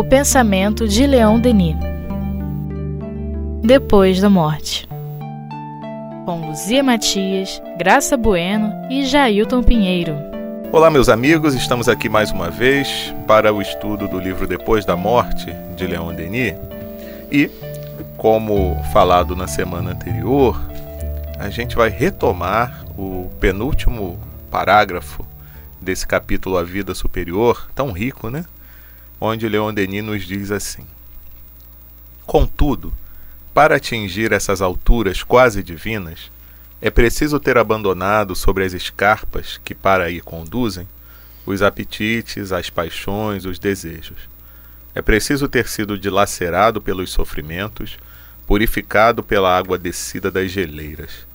O pensamento de Leon Denis. Depois da morte. Com Luzia Matias, Graça Bueno e Jailton Pinheiro. Olá, meus amigos, estamos aqui mais uma vez para o estudo do livro Depois da Morte, de Leon Denis. E, como falado na semana anterior, a gente vai retomar o penúltimo parágrafo desse capítulo A Vida Superior, tão rico, né? Onde Leon Denis nos diz assim: Contudo, para atingir essas alturas quase divinas, é preciso ter abandonado sobre as escarpas que para aí conduzem os apetites, as paixões, os desejos. É preciso ter sido dilacerado pelos sofrimentos, purificado pela água descida das geleiras.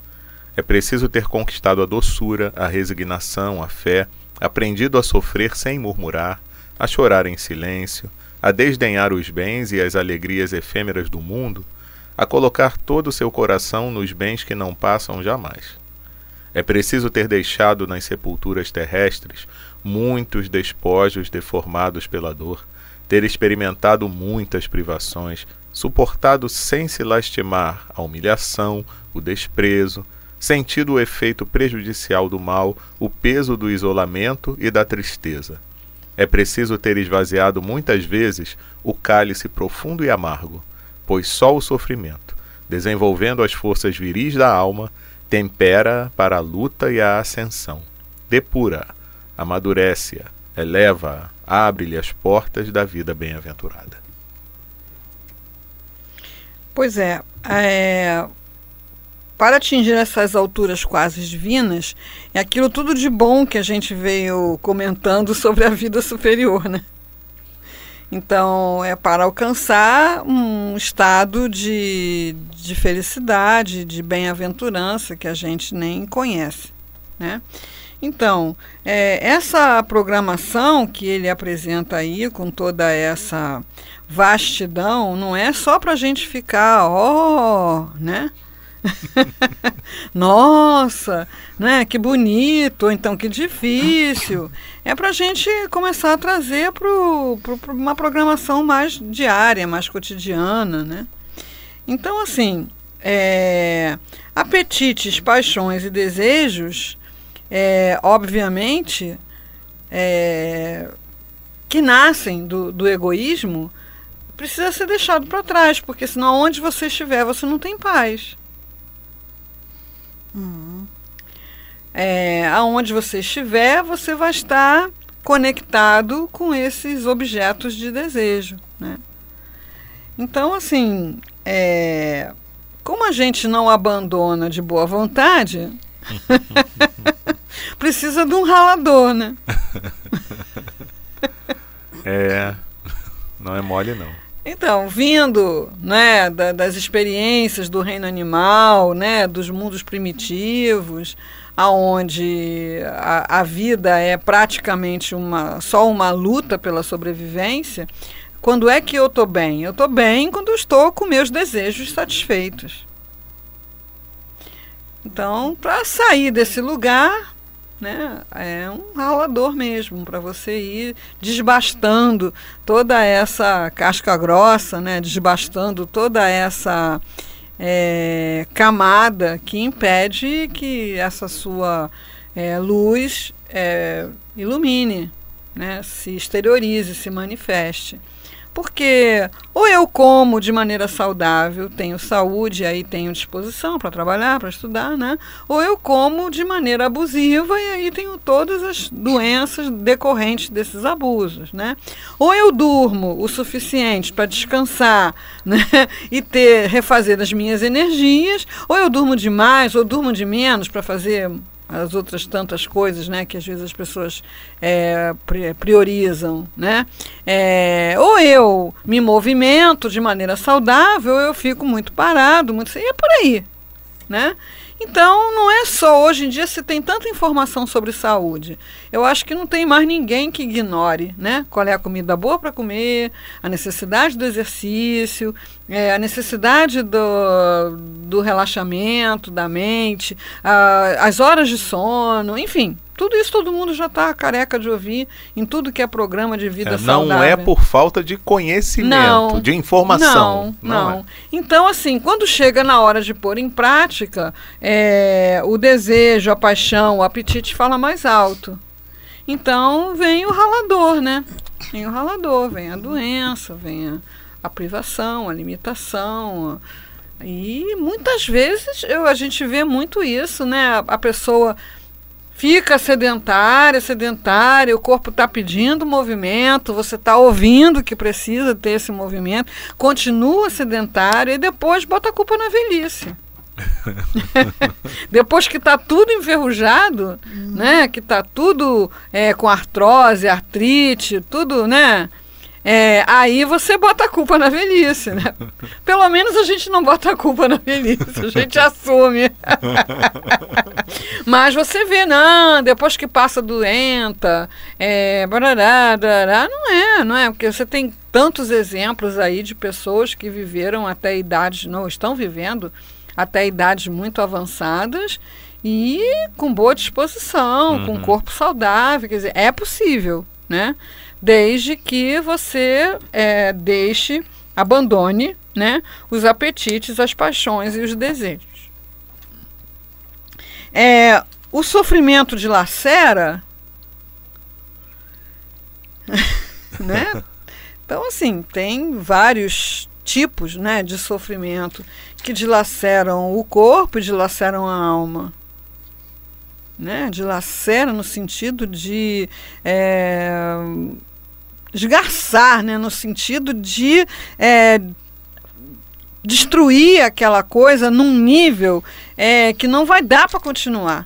É preciso ter conquistado a doçura, a resignação, a fé, aprendido a sofrer sem murmurar, a chorar em silêncio, a desdenhar os bens e as alegrias efêmeras do mundo, a colocar todo o seu coração nos bens que não passam jamais. É preciso ter deixado nas sepulturas terrestres muitos despojos deformados pela dor, ter experimentado muitas privações, suportado sem se lastimar a humilhação, o desprezo, sentido o efeito prejudicial do mal, o peso do isolamento e da tristeza. É preciso ter esvaziado muitas vezes o cálice profundo e amargo, pois só o sofrimento, desenvolvendo as forças viris da alma, tempera para a luta e a ascensão. Depura, amadurece-a, eleva-a, abre-lhe as portas da vida bem-aventurada. Pois é, é, para atingir essas alturas quase divinas, é aquilo tudo de bom que a gente veio comentando sobre a vida superior, né? Então, é para alcançar um estado de, de felicidade, de bem-aventurança que a gente nem conhece, né? Então, é, essa programação que ele apresenta aí, com toda essa vastidão, não é só para a gente ficar, ó, oh, né? Nossa, né? Que bonito, então que difícil. É para a gente começar a trazer para uma programação mais diária, mais cotidiana, né? Então, assim, é, apetites, paixões e desejos é, obviamente, é, que nascem do, do egoísmo, precisa ser deixado para trás, porque senão onde você estiver, você não tem paz. Uhum. É, aonde você estiver, você vai estar conectado com esses objetos de desejo. Né? Então, assim, é, como a gente não abandona de boa vontade, Precisa de um ralador, né? é, não é mole não. Então, vindo né, da, das experiências do reino animal, né, dos mundos primitivos, aonde a, a vida é praticamente uma, só uma luta pela sobrevivência, quando é que eu estou bem? Eu estou bem quando estou com meus desejos satisfeitos. Então, para sair desse lugar, né, é um ralador mesmo, para você ir desbastando toda essa casca grossa, né, desbastando toda essa é, camada que impede que essa sua é, luz é, ilumine, né, se exteriorize, se manifeste. Porque ou eu como de maneira saudável, tenho saúde, aí tenho disposição para trabalhar, para estudar, né? Ou eu como de maneira abusiva e aí tenho todas as doenças decorrentes desses abusos, né? Ou eu durmo o suficiente para descansar, né? E ter refazer as minhas energias, ou eu durmo demais, ou durmo de menos para fazer as outras tantas coisas né, que às vezes as pessoas é, priorizam. Né? É, ou eu me movimento de maneira saudável, ou eu fico muito parado, muito, e é por aí. Né? Então, não é só hoje em dia se tem tanta informação sobre saúde. Eu acho que não tem mais ninguém que ignore, né? Qual é a comida boa para comer, a necessidade do exercício, é, a necessidade do, do relaxamento da mente, a, as horas de sono, enfim, Tudo isso todo mundo já está careca de ouvir em tudo que é programa de vida É, saudável. não é por falta de conhecimento, Não, de informação. Não, não. é. Então, assim, quando chega na hora de pôr em prática, é, o desejo, a paixão, o apetite fala mais alto. Então, vem o ralador, né? Vem o ralador, vem a doença, vem a, a privação, a limitação. E muitas vezes eu, a gente vê muito isso, né? A, a pessoa fica sedentária, sedentária, o corpo está pedindo movimento, você está ouvindo que precisa ter esse movimento, continua sedentário e depois bota a culpa na velhice. depois que está tudo enferrujado, né, que está tudo é, com artrose, artrite, tudo, né? É, aí você bota a culpa na velhice, né? Pelo menos a gente não bota a culpa na velhice, a gente assume. Mas você vê, não, depois que passa doenta, é, barará, barará, não é, não é? Porque você tem tantos exemplos aí de pessoas que viveram até idades, não estão vivendo até idades muito avançadas e com boa disposição, com Uhum. corpo saudável, quer dizer, é possível, né? Desde que você é, deixe, abandone, né, os apetites, as paixões e os desejos. É, o sofrimento dilacera, né? Então, assim, tem vários tipos né, de sofrimento que dilaceram o corpo e dilaceram a alma. Né? Dilacera no sentido de é, esgarçar, né? no sentido de é, destruir aquela coisa num nível é, que não vai dar para continuar.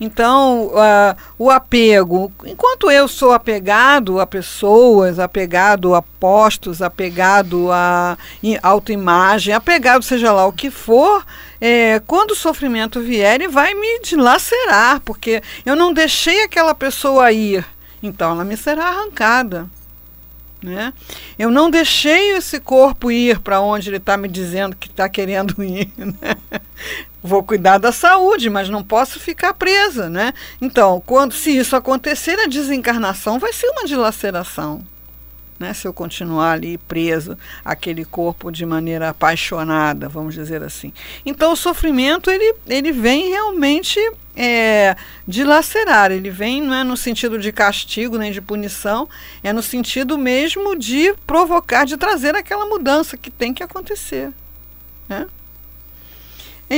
Então, uh, o apego, enquanto eu sou apegado a pessoas, apegado a postos, apegado a autoimagem, apegado seja lá o que for, é, quando o sofrimento vier, ele vai me dilacerar, porque eu não deixei aquela pessoa ir, então ela me será arrancada. Né? Eu não deixei esse corpo ir para onde ele está me dizendo que está querendo ir. Né? Vou cuidar da saúde, mas não posso ficar presa. Né? Então, quando se isso acontecer, a desencarnação vai ser uma dilaceração. Né? Se eu continuar ali preso àquele corpo de maneira apaixonada, vamos dizer assim. Então, o sofrimento ele, ele vem realmente é, dilacerar, ele vem não é no sentido de castigo nem de punição, é no sentido mesmo de provocar, de trazer aquela mudança que tem que acontecer. Né?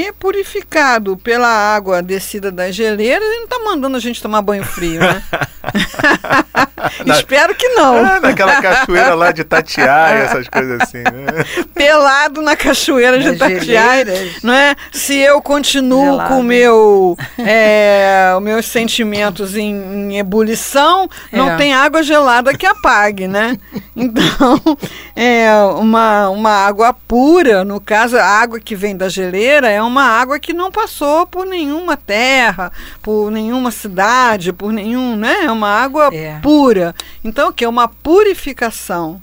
É purificado pela água descida das geleiras e não está mandando a gente tomar banho frio, né? Espero que não. Ah, naquela cachoeira lá de Tatiaia, essas coisas assim. Né? Pelado na cachoeira de Tatiaia, não é? Se eu continuo Gelado. com o meu, é, os meus sentimentos em, em ebulição, não É. tem água gelada que apague, né? Então, é uma, uma água pura, no caso, a água que vem da geleira é uma água que não passou por nenhuma terra, por nenhuma cidade, por nenhum, né? É uma água É. pura. Então, o que é uma purificação?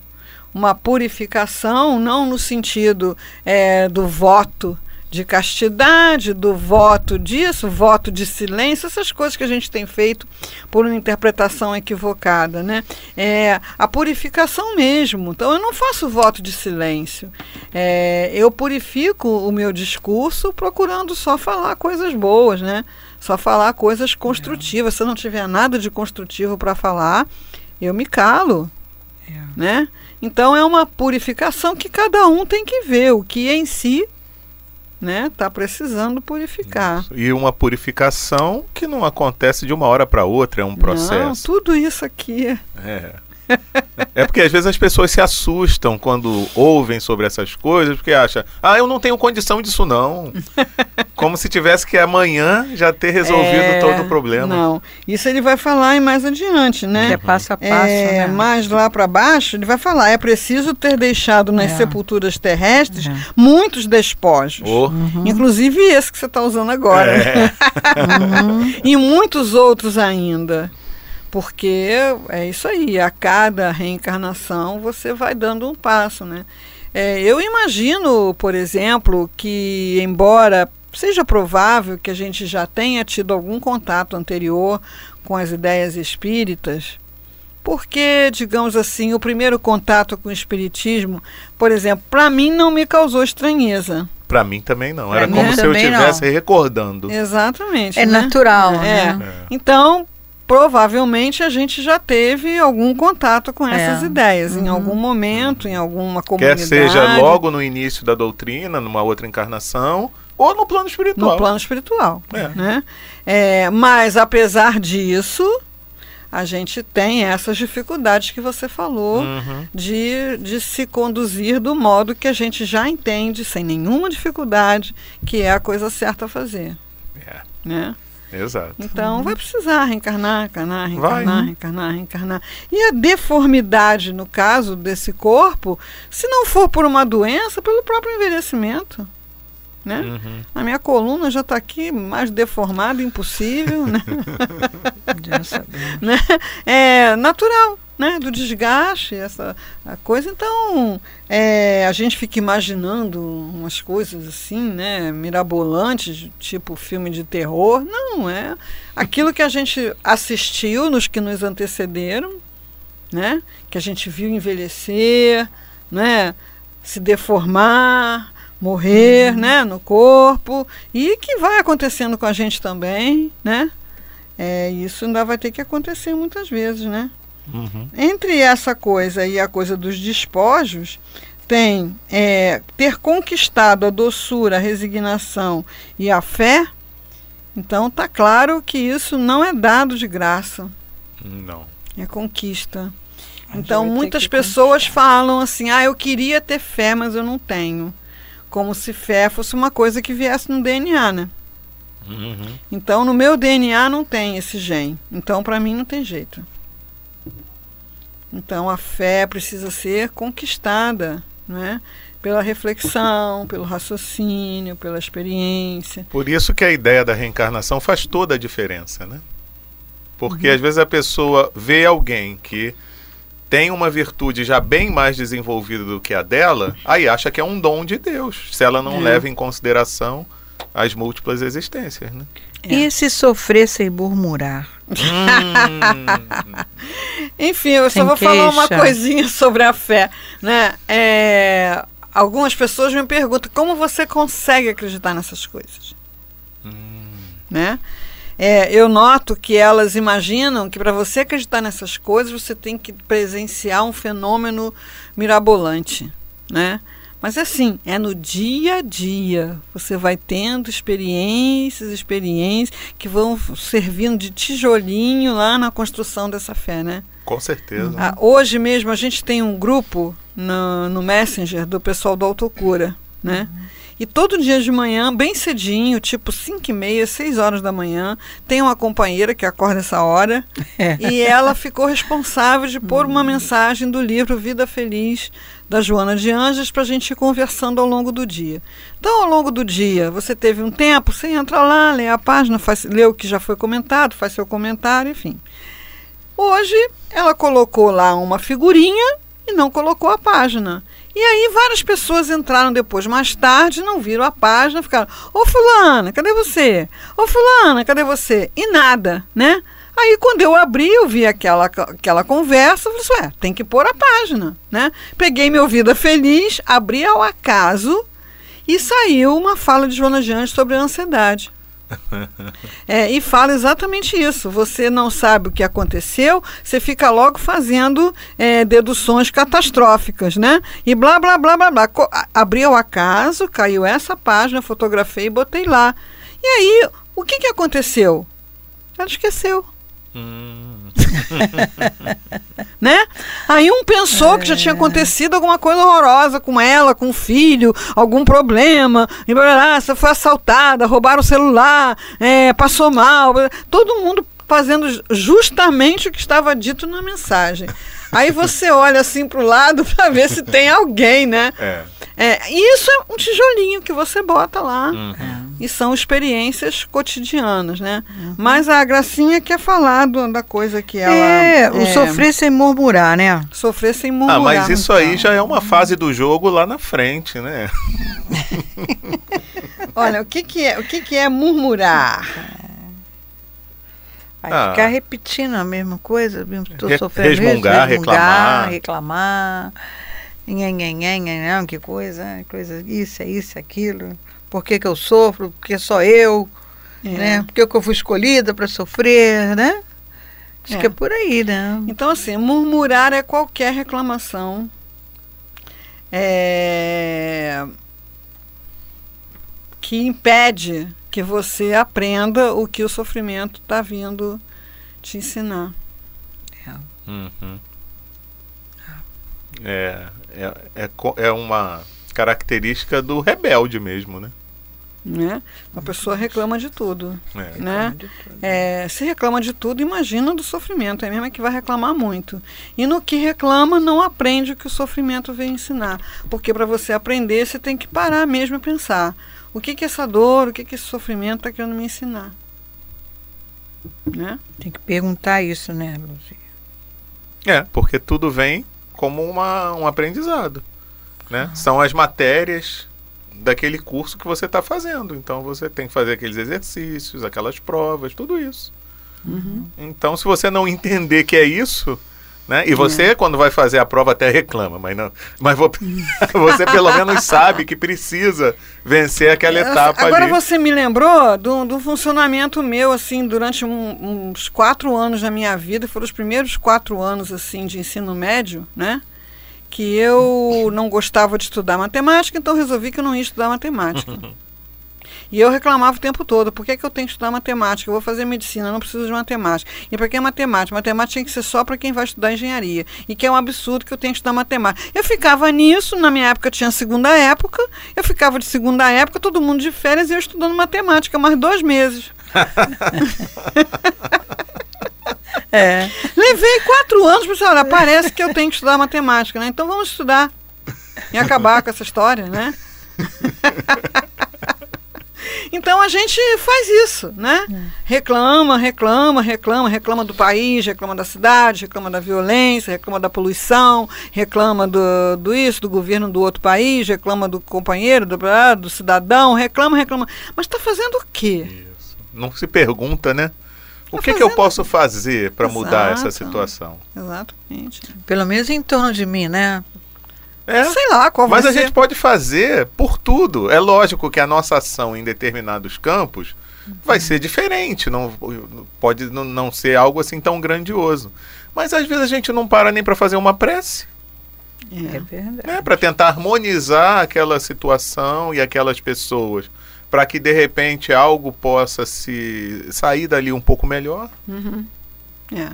Uma purificação não no sentido é, do voto de castidade, do voto disso, voto de silêncio, essas coisas que a gente tem feito por uma interpretação equivocada, né? É a purificação mesmo. Então eu não faço voto de silêncio. É, eu purifico o meu discurso procurando só falar coisas boas, né? Só falar coisas construtivas. Se eu não tiver nada de construtivo para falar, eu me calo, É. né? Então é uma purificação que cada um tem que ver o que em si né, tá precisando purificar. E uma purificação que não acontece de uma hora para outra, é um Não, processo. tudo isso aqui. É. É porque às vezes as pessoas se assustam quando ouvem sobre essas coisas, porque acham, ah, eu não tenho condição disso não. Como se tivesse que amanhã já ter resolvido É, todo o problema. Não, isso ele vai falar em mais adiante, né? Que é passo a passo, É, né? mais lá para baixo, ele vai falar: é preciso ter deixado nas É. sepulturas terrestres É. muitos despojos. Oh, Inclusive esse que você está usando agora. é. e muitos outros ainda. Porque é isso aí, a cada reencarnação você vai dando um passo, né? É, eu imagino, por exemplo, que embora seja provável que a gente já tenha tido algum contato anterior com as ideias espíritas, porque, digamos assim, o primeiro contato com o espiritismo, por exemplo, para mim não me causou estranheza. Para mim também não. Era como se eu estivesse recordando. Exatamente. É né? natural, É. né? É. Então, provavelmente a gente já teve algum contato com essas É. ideias, em algum momento, em alguma Quer comunidade. seja logo no início da doutrina, numa outra encarnação, ou no plano espiritual. no plano espiritual. É. Né? É, mas, apesar disso, a gente tem essas dificuldades que você falou Uhum. de, de se conduzir do modo que a gente já entende, sem nenhuma dificuldade, que é a coisa certa a fazer. É, Né? Exato. Então vai precisar reencarnar, reencarnar, reencarnar, Vai. reencarnar, reencarnar. E a deformidade, no caso desse corpo, se não for por uma doença, pelo próprio envelhecimento. Né? Uhum. A minha coluna já está aqui mais deformada, impossível, né? Né? É natural, né? Do desgaste, essa a coisa. Então, é, a gente fica imaginando umas coisas assim, né? Mirabolantes, tipo filme de terror. Não, é aquilo que a gente assistiu nos que nos antecederam, né? Que a gente viu envelhecer, né? Se deformar, morrer, né? No corpo e que vai acontecendo com a gente também, né? É, isso ainda vai ter que acontecer muitas vezes, né? Uhum. Entre essa coisa e a coisa dos despojos, tem é, ter conquistado a doçura, a resignação e a fé. Então tá claro que isso não é dado de graça, Não. é conquista. Então muitas pessoas falam assim: "Ah, eu queria ter fé, mas eu não tenho". Como se fé fosse uma coisa que viesse no DNA, né? Uhum. Então, no meu DNA não tem esse gene. Então, para mim, não tem jeito. Então, a fé precisa ser conquistada, né? Pela reflexão, pelo raciocínio, pela experiência. Por isso que a ideia da reencarnação faz toda a diferença, né? Porque Uhum. às vezes a pessoa vê alguém que tem uma virtude já bem mais desenvolvida do que a dela, aí acha que é um dom de Deus, se ela não É. leva em consideração as múltiplas existências, né? E se sofrer sem murmurar? Hum, Enfim, eu só Sem vou falar uma queixa. coisinha sobre a fé, né? É, algumas pessoas me perguntam como você consegue acreditar nessas coisas, né? É, eu noto que elas imaginam que para você acreditar nessas coisas você tem que presenciar um fenômeno mirabolante, né? Mas assim, é no dia a dia. Você vai tendo experiências, experiências que vão servindo de tijolinho lá na construção dessa fé, né? com certeza. Ah, hoje mesmo a gente tem um grupo no, no Messenger do pessoal do Autocura, né? E todo dia de manhã, bem cedinho, tipo 5 e meia, 6 horas da manhã, tem uma companheira que acorda essa hora É. e ela ficou responsável de pôr uma mensagem do livro Vida Feliz da Joana de Anjos para a gente ir conversando ao longo do dia. Então, ao longo do dia, você teve um tempo, você entra lá, lê a página, faz, lê o que já foi comentado, faz seu comentário, enfim. Hoje, ela colocou lá uma figurinha e não colocou a página. E aí várias pessoas entraram depois, mais tarde, não viram a página, ficaram, ô fulana, cadê você? Ô fulana, cadê você? E nada, né? Aí quando eu abri, eu vi aquela, aquela conversa, eu falei assim, ué, tem que pôr a página, né? Peguei meu Vida Feliz, abri ao acaso e saiu uma fala de Joana Anjos sobre a ansiedade. É, e fala exatamente isso. Você não sabe o que aconteceu, você fica logo fazendo é, deduções catastróficas, né? E blá, blá, blá, blá, blá. Co- a- Abri ao acaso, caiu essa página, fotografei e botei lá. E aí, o que, que aconteceu? Ela esqueceu. Hum, né? Aí um pensou que já tinha acontecido alguma coisa horrorosa com ela, com o filho, algum problema, e blá, blá, foi assaltada, roubaram o celular, é, passou mal, blá, todo mundo fazendo ju- justamente o que estava dito na mensagem. Aí você olha assim para o lado para ver se tem alguém, né? é. É, e isso é um tijolinho que você bota lá. Uhum. E são experiências cotidianas, né? Mas a Gracinha quer falar do- da coisa que ela. é, o sofrer sem murmurar, né? Sofrer sem murmurar. Ah, mas isso aí já é uma fase do jogo lá na frente, né? Olha, o que, que é o que, que é murmurar? Vai Ah. ficar repetindo a mesma coisa, estou Re- sofrendo isso, resmungar, reclamar. reclamar, nhen, nhen, não, que coisa, coisa, isso, é isso, é aquilo. Por que, que eu sofro? Porque só eu, É. né? Por que que eu fui escolhida para sofrer, né? Acho É. que é por aí, né? Então, assim, murmurar é qualquer reclamação. é, que impede que você aprenda o que o sofrimento está vindo te ensinar. Uhum. É, é, é, é uma característica do rebelde mesmo, né? Né? Uma pessoa reclama de tudo. É. Né? É, se reclama de tudo, imagina do sofrimento. É mesmo que vai reclamar muito. E no que reclama, não aprende o que o sofrimento veio ensinar. Porque para você aprender, você tem que parar mesmo e pensar: o que, que essa dor, o que, que esse sofrimento está querendo me ensinar? Né? Tem que perguntar isso, né, Luzia? É, porque tudo vem como uma, um aprendizado. Né? São as matérias daquele curso que você está fazendo. Então você tem que fazer aqueles exercícios, aquelas provas, tudo isso. Então, se você não entender que é isso, né? E você, quando vai fazer a prova, até reclama, mas não. Mas vo- você pelo menos sabe que precisa vencer aquela etapa Agora ali. você me lembrou do, do funcionamento meu, assim, durante um- uns quatro anos da minha vida, foram os primeiros quatro anos, assim, de ensino médio, né? Que eu não gostava de estudar matemática, então resolvi que eu não ia estudar matemática. E eu reclamava o tempo todo, por que, que eu tenho que estudar matemática? Eu vou fazer medicina, não preciso de matemática. E para que é matemática? Matemática tem que ser só para quem vai estudar engenharia. E que é um absurdo que eu tenho que estudar matemática. Eu ficava nisso, na minha época tinha segunda época, eu ficava de segunda época, todo mundo de férias e eu estudando matemática, mais dois meses. É. Levei quatro anos para olha, parece que eu tenho que estudar matemática, né? Então vamos estudar e acabar com essa história, né? Então a gente faz isso, né? Reclama, reclama, reclama, reclama do país, reclama da cidade, reclama da violência, reclama da poluição, reclama do, do isso, do governo do outro país, reclama do companheiro, do, ah, do cidadão, reclama, reclama. Mas está fazendo o quê? Isso. Não se pergunta, né? O Tá que, que eu posso fazer para mudar essa situação? Exatamente. Pelo menos em torno de mim, né? É, Sei lá qual mas vai a ser. gente pode fazer por tudo. É lógico que a nossa ação em determinados campos vai ser diferente, não pode não, não ser algo assim tão grandioso. Mas às vezes a gente não para nem para fazer uma prece, É É. verdade. né, para tentar harmonizar aquela situação e aquelas pessoas, para que de repente algo possa se sair dali um pouco melhor. Uhum. É.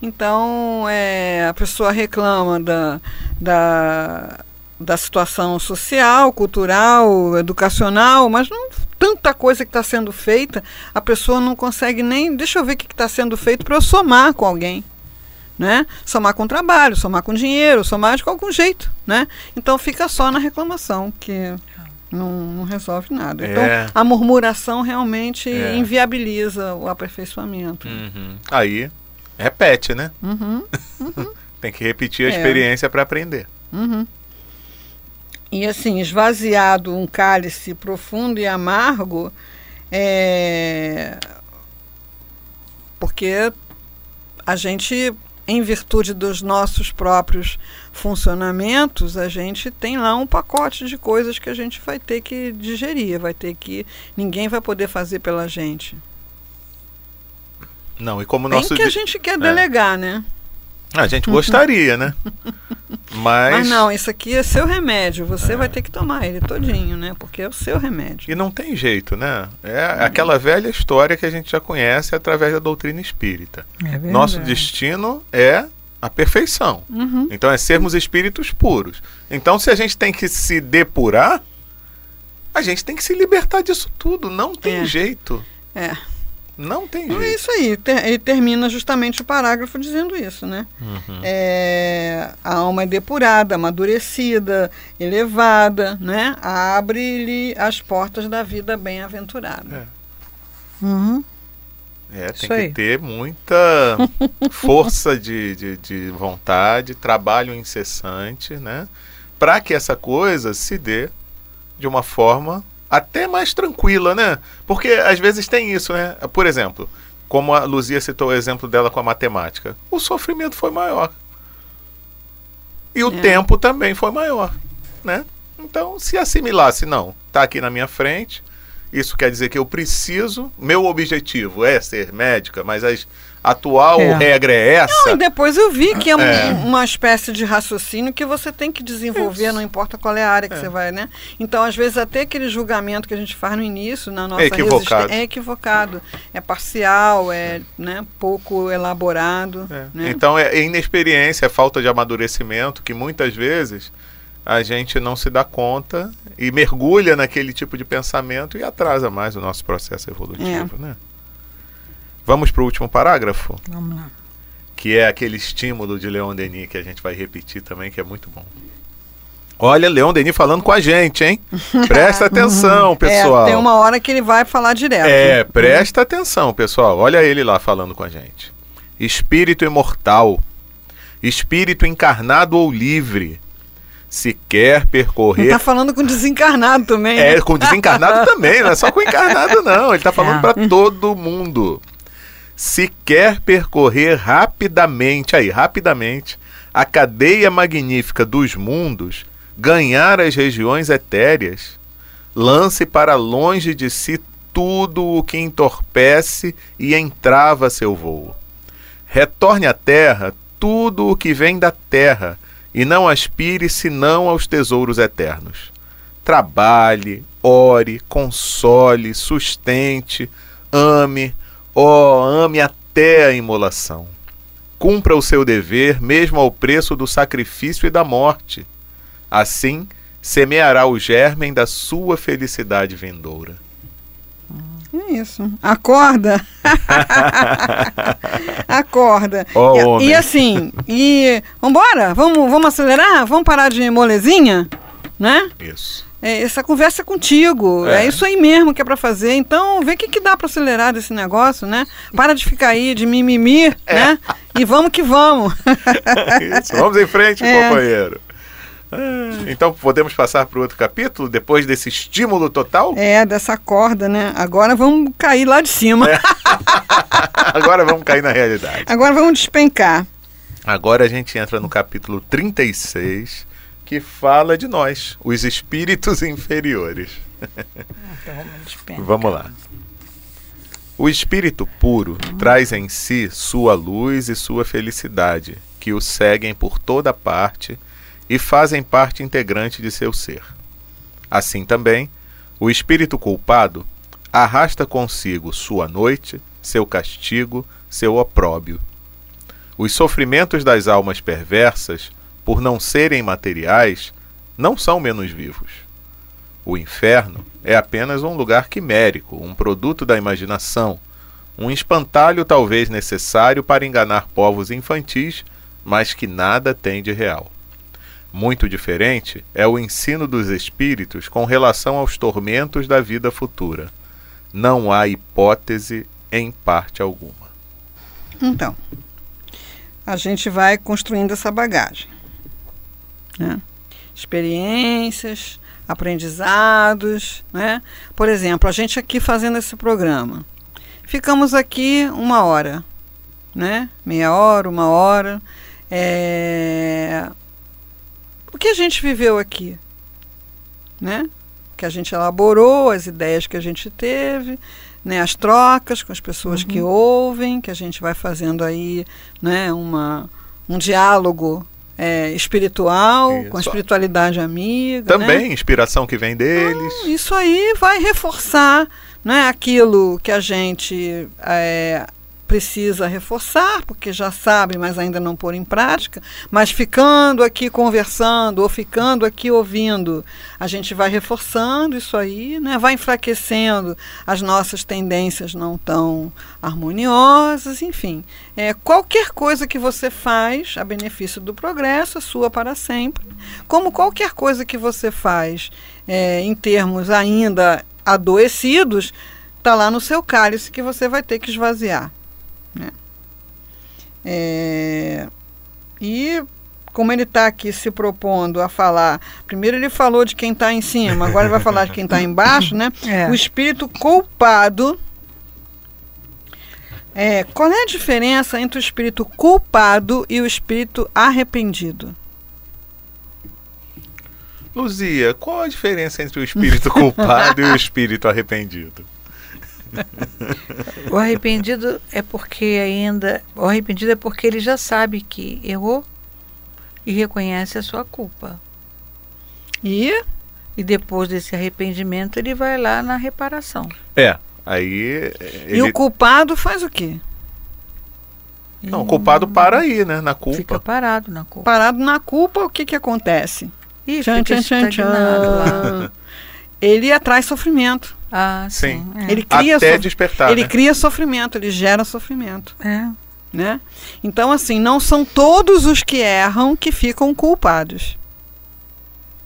Então, é, a pessoa reclama da, da, da situação social, cultural, educacional, mas não tanta coisa que está sendo feita, a pessoa não consegue nem. Deixa eu ver o que está sendo feito para eu somar com alguém. Né? Somar com trabalho, somar com dinheiro, somar de algum jeito. Né? Então fica só na reclamação, que não, não resolve nada. Então É. a murmuração realmente É. inviabiliza o aperfeiçoamento. Aí repete, né? Uhum. Tem que repetir a É. experiência para aprender. Uhum. E assim, esvaziado um cálice profundo e amargo, é... porque a gente, em virtude dos nossos próprios funcionamentos, a gente tem lá um pacote de coisas que a gente vai ter que digerir, vai ter que. ninguém vai poder fazer pela gente. Não, e como Bem nosso que a gente quer delegar, né? a gente gostaria, né? Mas, Mas não, isso aqui é seu remédio. Você vai ter que tomar ele todinho, né? Porque é o seu remédio. e não tem jeito, né? É aquela velha história que a gente já conhece através da doutrina espírita. É. Nosso destino é a perfeição. Uhum. Então é sermos espíritos puros. Então se a gente tem que se depurar, a gente tem que se libertar disso tudo. Não tem É. jeito. É. Não tem Então é jeito. isso aí. E termina justamente o parágrafo dizendo isso, né? Uhum. É, a alma é depurada, amadurecida, elevada, né? Abre-lhe as portas da vida bem-aventurada. Uhum. É, tem que ter muita força de, de, de vontade, trabalho incessante, né? Para que essa coisa se dê de uma forma até mais tranquila, né? Porque às vezes tem isso, né? Por exemplo, como a Luzia citou o exemplo dela com a matemática, o sofrimento foi maior. E o É. tempo também foi maior, né? Então, se assimilasse, não, tá aqui na minha frente, isso quer dizer que eu preciso, meu objetivo é ser médica, mas a atual É. regra é essa. Não, e depois eu vi que é, um- É. uma espécie de raciocínio que você tem que desenvolver, não importa qual é a área que você vai, né? Então, às vezes, até aquele julgamento que a gente faz no início, na nossa É equivocado. resistência, é equivocado. É parcial, é né, pouco elaborado. É. Né? Então é inexperiência, é falta de amadurecimento que muitas vezes a gente não se dá conta e mergulha naquele tipo de pensamento e atrasa mais o nosso processo evolutivo, né? Vamos para o último parágrafo, Vamos lá. que é aquele estímulo de Leon Denis que a gente vai repetir também, que é muito bom. Olha, Leon Denis falando com a gente, hein? Presta atenção, pessoal. É, tem uma hora que ele vai falar direto. É, presta atenção, pessoal. Olha ele lá falando com a gente. Espírito imortal, espírito encarnado ou livre, se quer Não percorrer. tá falando com desencarnado também. né? É, com desencarnado também, não é só com encarnado, não. Ele tá falando É. para todo mundo. Se quer percorrer rapidamente, aí, rapidamente, a cadeia magnífica dos mundos, ganhar as regiões etéreas, lance para longe de si tudo o que entorpece e entrava seu voo. Retorne à terra tudo o que vem da terra, e não aspire senão aos tesouros eternos trabalhe, ore, console, sustente, ame, ó, ame até a imolação. Cumpra o seu dever, mesmo ao preço do sacrifício e da morte. Assim, semeará o germen da sua felicidade vindoura. É isso. Acorda. Acorda. Ó, e, e assim, e vambora? Vamos, vamos acelerar? Vamos parar de molezinha? Né? Isso. É, essa conversa é contigo. É. É. isso aí mesmo que é pra fazer. Então, vê o que, que dá pra acelerar desse negócio, né? Para de ficar aí de mimimi, É. né? E vamos que vamos. Isso. Vamos em frente, É. companheiro. Ah, Então podemos passar para o outro capítulo depois desse estímulo total? É, dessa corda, né? Agora vamos cair lá de cima. Agora vamos cair na realidade. Agora vamos despencar. Agora a gente entra no capítulo 36, que fala de nós, os espíritos inferiores. Então vamos despencar. Vamos lá. O espírito puro traz em si sua luz e sua felicidade, que o seguem por toda parte e fazem parte integrante de seu ser. Assim também, o espírito culpado arrasta consigo sua noite, seu castigo, seu opróbio. Os sofrimentos das almas perversas, por não serem materiais, não são menos vivos. O inferno é apenas um lugar quimérico, um produto da imaginação, um espantalho talvez necessário para enganar povos infantis, mas que nada tem de real. Muito diferente é o ensino dos espíritos com relação aos tormentos da vida futura. Não há hipótese em parte alguma. Então, a gente vai construindo essa bagagem. Né? Experiências, aprendizados. Né? Por exemplo, a gente aqui fazendo esse programa. Ficamos aqui uma hora, né? meia hora, uma hora. É... O que a gente viveu aqui? Né? Que a gente elaborou, as ideias que a gente teve, né, as trocas com as pessoas que ouvem, que a gente vai fazendo aí né, uma, um diálogo é, espiritual, com a Isso. espiritualidade amiga. né? Também inspiração que vem deles. Isso aí vai reforçar né, aquilo que a gente é, precisa reforçar, porque já sabe, mas ainda não pôr em prática. Mas ficando aqui conversando ou ficando aqui ouvindo, a gente vai reforçando isso aí, né, vai enfraquecendo as nossas tendências não tão harmoniosas, enfim. É, qualquer coisa que você faz a benefício do progresso sua para sempre, como qualquer coisa que você faz é, em termos ainda adoecidos, está lá no seu cálice que você vai ter que esvaziar. Né? É, e como ele está aqui se propondo a falar, primeiro ele falou de quem está em cima, agora ele vai falar de quem está embaixo, né? É. O espírito culpado. É, qual é a diferença entre o espírito culpado e o espírito arrependido? Luzia, qual a diferença entre o espírito culpado e o espírito arrependido? O arrependido é porque ainda. O arrependido é porque ele já sabe que errou e reconhece a sua culpa. E E depois desse arrependimento, ele vai lá na reparação. É, aí eh, E o culpado faz o quê? Não, o culpado para aí, né? Na culpa. Fica parado na culpa. Parado na culpa, o que, que acontece? E Tchan, fica tchan, tchan, tchan. Ele atrai sofrimento. Ah, sim. Sim. É. Ele cria, Até sof- despertar. ele né? cria sofrimento, ele gera sofrimento. É. Né? Então, assim, não são todos os que erram que ficam culpados.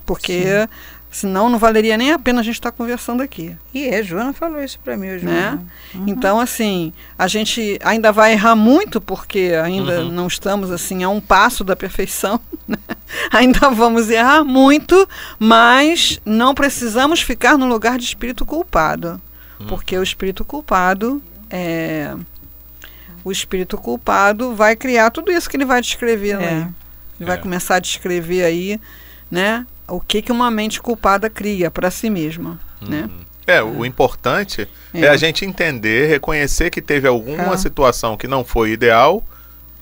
Porque senão não valeria nem a pena a gente estar conversando aqui. E é, Joana falou isso pra mim hoje. Né? Uhum. Então, assim, a gente ainda vai errar muito, porque ainda Uhum. não estamos assim a um passo da perfeição. né? ainda vamos errar muito, mas não precisamos ficar no lugar de espírito culpado. Uhum. Porque o espírito culpado é. O espírito culpado vai criar tudo isso que ele vai descrever É. aí. Ele vai É. começar a descrever aí, né? O que, que uma mente culpada cria para si mesma, né? Uhum. É, o importante é. a gente entender, reconhecer que teve alguma Ah. situação que não foi ideal,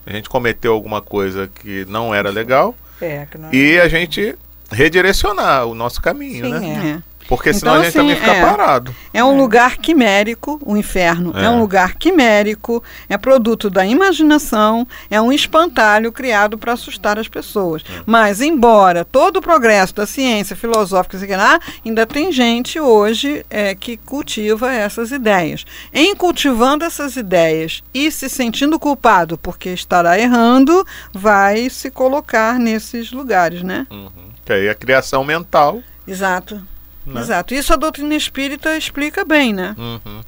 a gente cometeu alguma coisa que não era legal É, que não e a gente redirecionar o nosso caminho, Sim, né? é. É. Porque senão Então, a gente assim, também fica é. parado. É um É. lugar quimérico, o inferno é. É. um lugar quimérico, é produto da imaginação, é um espantalho criado para assustar as pessoas. É. Mas, embora todo o progresso da ciência filosófica, sei lá, ainda tem gente hoje é, que cultiva essas ideias. Em cultivando essas ideias e se sentindo culpado porque estará errando, vai se colocar nesses lugares, né? Uhum. Que aí a criação mental. Exato. Né? Exato. Isso a doutrina espírita explica bem, né? Uhum.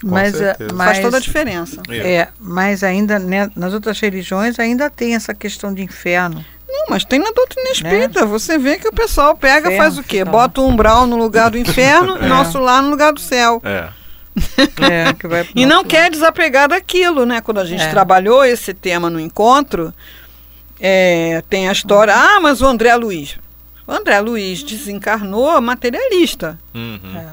Com Mas, certeza. mas, Faz toda a diferença. é, mas ainda né, nas outras religiões ainda tem essa questão de inferno. Não, mas tem na doutrina espírita. Você vê que o pessoal pega, Inferno, faz o quê? então. Bota o umbral no lugar do inferno, É. nosso lá no lugar do céu. É. É, que vai pro E não quer desapegar daquilo, né? Quando a gente É. trabalhou esse tema no encontro, é, tem a história. Ah, mas o André Luiz. O André Luiz desencarnou materialista. Uhum. É.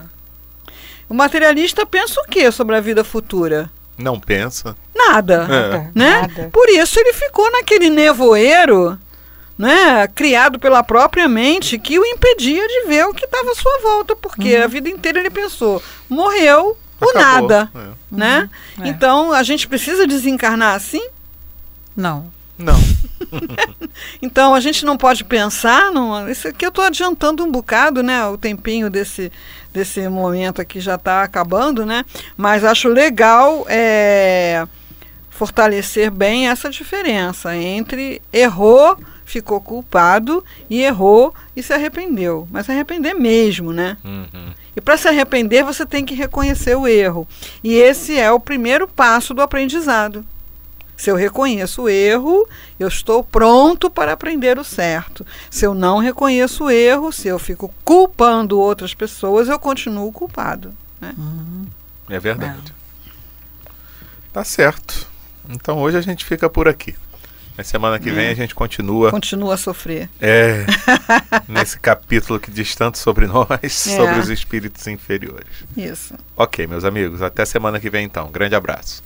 O materialista pensa o quê sobre a vida futura? Não pensa. Nada. É. né? Nada. Por isso ele ficou naquele nevoeiro, né, criado pela própria mente, que o impedia de ver o que estava à sua volta, porque a vida inteira ele pensou, morreu o Acabou. nada, É. né? É. Então a gente precisa desencarnar assim. Não. Não. Então a gente não pode pensar, não, isso aqui eu estou adiantando um bocado, né? O tempinho desse, desse momento aqui já está acabando, né? Mas acho legal é, fortalecer bem essa diferença entre errou, ficou culpado e errou e se arrependeu. Mas se arrepender mesmo, né? Uhum. E para se arrepender, você tem que reconhecer o erro. E esse é o primeiro passo do aprendizado. Se eu reconheço o erro, eu estou pronto para aprender o certo. Se eu não reconheço o erro, se eu fico culpando outras pessoas, eu continuo culpado. É verdade. Tá certo. Então hoje a gente fica por aqui. Na semana que vem a gente continua Continua a sofrer. é, nesse capítulo que diz tanto sobre nós, sobre os espíritos inferiores. Isso. Ok, meus amigos, até semana que vem então. Grande abraço.